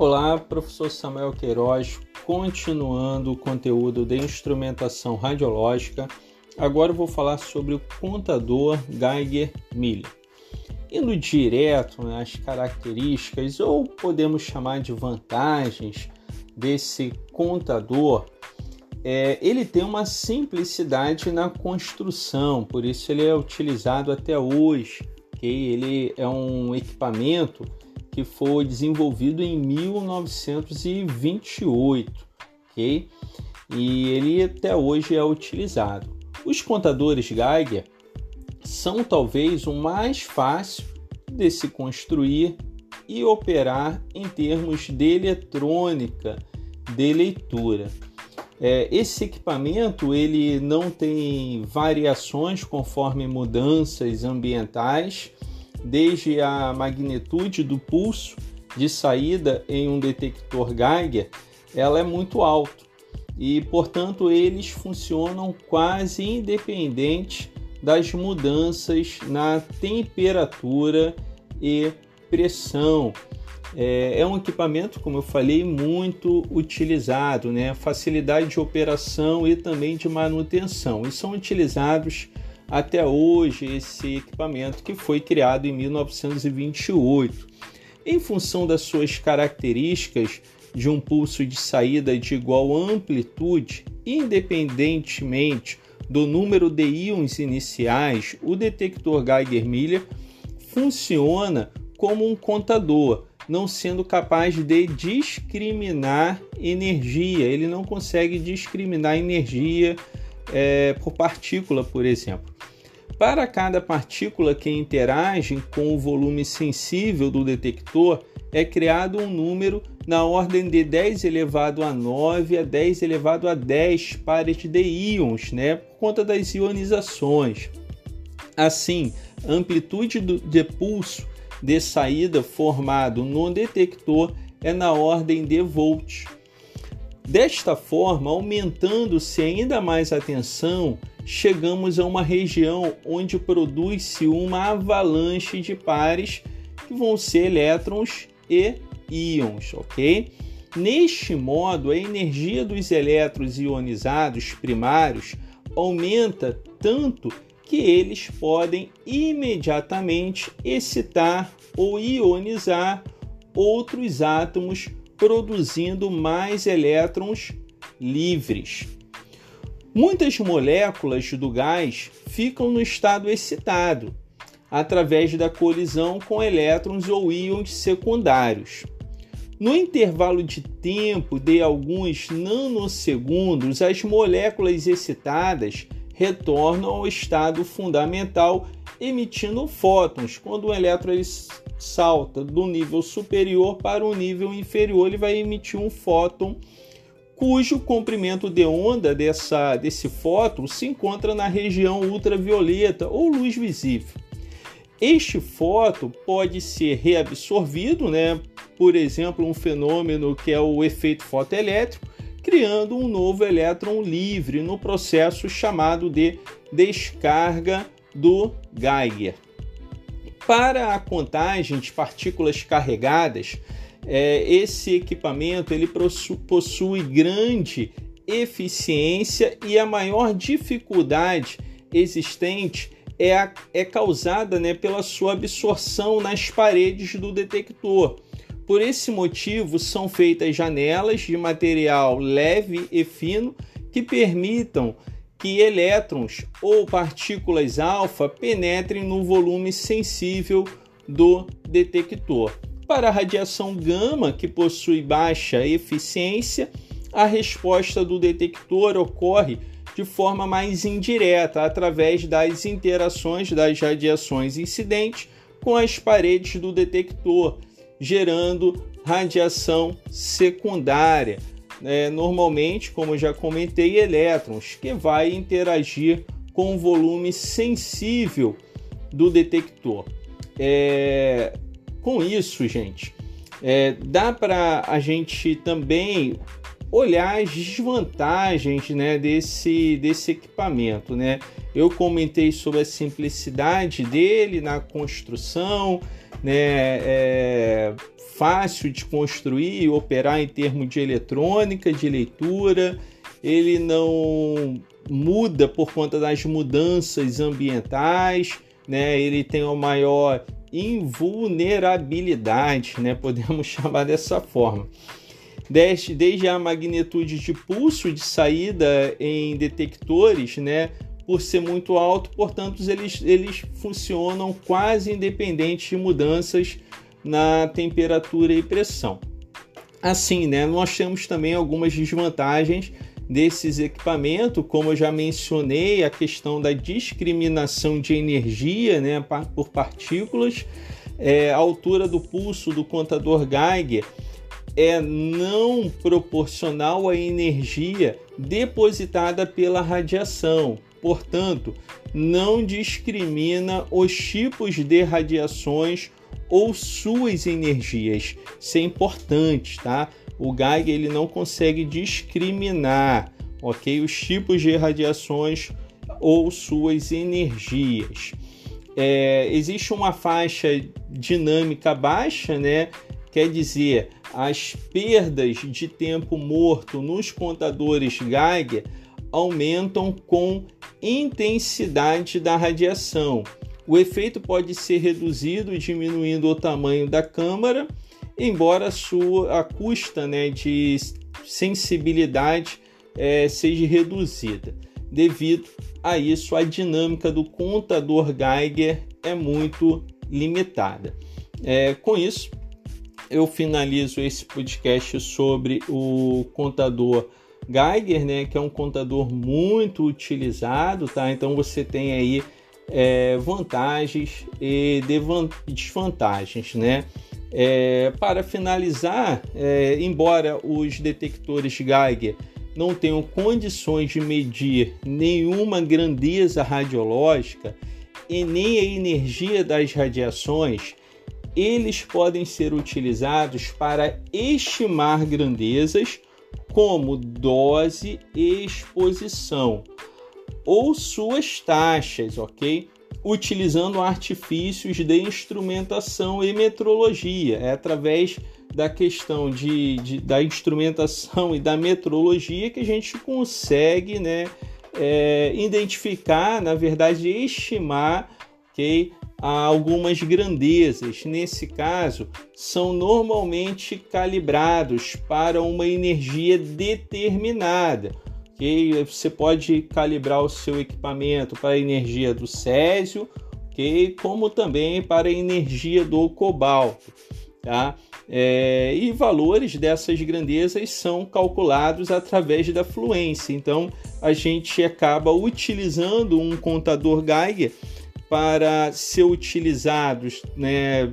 Olá, professor Samuel Queiroz, continuando o conteúdo de instrumentação radiológica. Agora eu vou falar sobre o contador Geiger-Miller. Indo direto nas características, ou podemos chamar de vantagens desse contador, é, ele tem uma simplicidade na construção, por isso ele é utilizado até hoje. Okay? Ele é um equipamento que foi desenvolvido em 1928, ok? E ele até hoje é utilizado. Os contadores Geiger são talvez o mais fácil de se construir e operar em termos de eletrônica de leitura. É, esse equipamento ele não tem variações conforme mudanças ambientais desde a magnitude do pulso de saída em um detector Geiger, ela é muito alto e, portanto, eles funcionam quase independente das mudanças na temperatura e pressão. É, é, um equipamento, como eu falei, muito utilizado, né? Facilidade de operação e também de manutenção. E são utilizados até hoje esse equipamento que foi criado em 1928. Em função das suas características de um pulso de saída de igual amplitude, independentemente do número de íons iniciais, o detector Geiger-Miller funciona como um contador, não sendo capaz de discriminar energia. Ele não consegue discriminar energia é, por partícula, por exemplo. Para cada partícula que interage com o volume sensível do detector, é criado um número na ordem de 10 elevado a 9 a 10 elevado a 10 pares de íons, né, por conta das ionizações. Assim, a amplitude de pulso de saída formado no detector é na ordem de volts. Desta forma, aumentando-se ainda mais a tensão, chegamos a uma região onde produz-se uma avalanche de pares que vão ser elétrons e íons, ok? Neste modo, a energia dos elétrons ionizados primários aumenta tanto que eles podem imediatamente excitar ou ionizar outros átomos produzindo mais elétrons livres. Muitas moléculas do gás ficam no estado excitado através da colisão com elétrons ou íons secundários. No intervalo de tempo de alguns nanosegundos, as moléculas excitadas retornam ao estado fundamental emitindo fótons. Quando o elétron salta do nível superior para o nível inferior, ele vai emitir um fóton cujo comprimento de onda dessa, desse fóton se encontra na região ultravioleta ou luz visível. Este fóton pode ser reabsorvido, né, por exemplo, um fenômeno que é o efeito fotoelétrico, criando um novo elétron livre no processo chamado de descarga do Geiger. Para a contagem de partículas carregadas, é, esse equipamento ele possui grande eficiência e a maior dificuldade existente é, a, é causada né, pela sua absorção nas paredes do detector. Por esse motivo, são feitas janelas de material leve e fino que permitam que elétrons ou partículas alfa penetrem no volume sensível do detector. Para a radiação gama, que possui baixa eficiência, a resposta do detector ocorre de forma mais indireta, através das interações das radiações incidentes com as paredes do detector, gerando radiação secundária é, normalmente, como já comentei, elétrons, que vai interagir com o volume sensível do detector. É, com isso, gente, é, dá para a gente também olhar as desvantagens né, desse, desse equipamento. Né? Eu comentei sobre a simplicidade dele na construção, né? É fácil de construir e operar em termos de eletrônica, de leitura. Ele não muda por conta das mudanças ambientais, né? Ele tem uma maior invulnerabilidade, né? Podemos chamar dessa forma. Desde, desde a magnitude de pulso de saída em detectores, né? Por ser muito alto, portanto, eles, eles funcionam quase independentes de mudanças na temperatura e pressão. Assim, né, nós temos também algumas desvantagens desses equipamentos, como eu já mencionei, a questão da discriminação de energia né, por partículas, é, a altura do pulso do contador Geiger é não proporcional à energia depositada pela radiação. Portanto, não discrimina os tipos de radiações ou suas energias. Isso é importante, tá? O Geiger ele não consegue discriminar, ok, os tipos de radiações ou suas energias. É, existe uma faixa dinâmica baixa, né? Quer dizer, as perdas de tempo morto nos contadores Geiger aumentam com intensidade da radiação. O efeito pode ser reduzido diminuindo o tamanho da câmara, embora a sua a custa né, de sensibilidade é, seja reduzida. Devido a isso, a dinâmica do contador Geiger é muito limitada. É, com isso, eu finalizo esse podcast sobre o contador Geiger, né, que é um contador muito utilizado, tá? Então você tem aí é, vantagens e desvantagens, né? É, para finalizar, é, embora os detectores Geiger não tenham condições de medir nenhuma grandeza radiológica e nem a energia das radiações, eles podem ser utilizados para estimar grandezas como dose e exposição ou suas taxas, ok? Utilizando artifícios de instrumentação e metrologia. É através da questão de, de da instrumentação e da metrologia que a gente consegue né, é, identificar, na verdade, estimar okay, algumas grandezas. Nesse caso, são normalmente calibrados para uma energia determinada ok? Você pode calibrar o seu equipamento para a energia do césio, ok? Como também para a energia do cobalto, tá? É, e valores dessas grandezas são calculados através da fluência. Então, a gente acaba utilizando um contador Geiger para ser utilizados, né?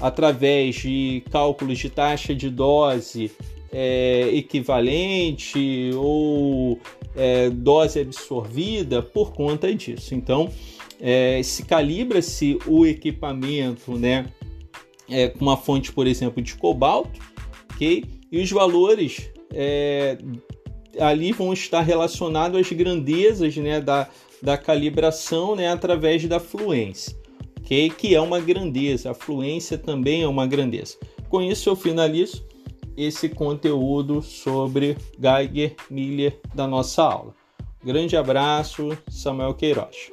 através de cálculos de taxa de dose é, equivalente ou é, dose absorvida por conta disso. Então, é, se calibra-se o equipamento né, é, com uma fonte, por exemplo, de cobalto, ok? E os valores é, ali vão estar relacionados às grandezas né, da, da calibração né, através da fluência, ok? Que é uma grandeza, a fluência também é uma grandeza. Com isso eu finalizo esse conteúdo sobre Geiger Miller da nossa aula. Grande abraço, Samuel Queiroz.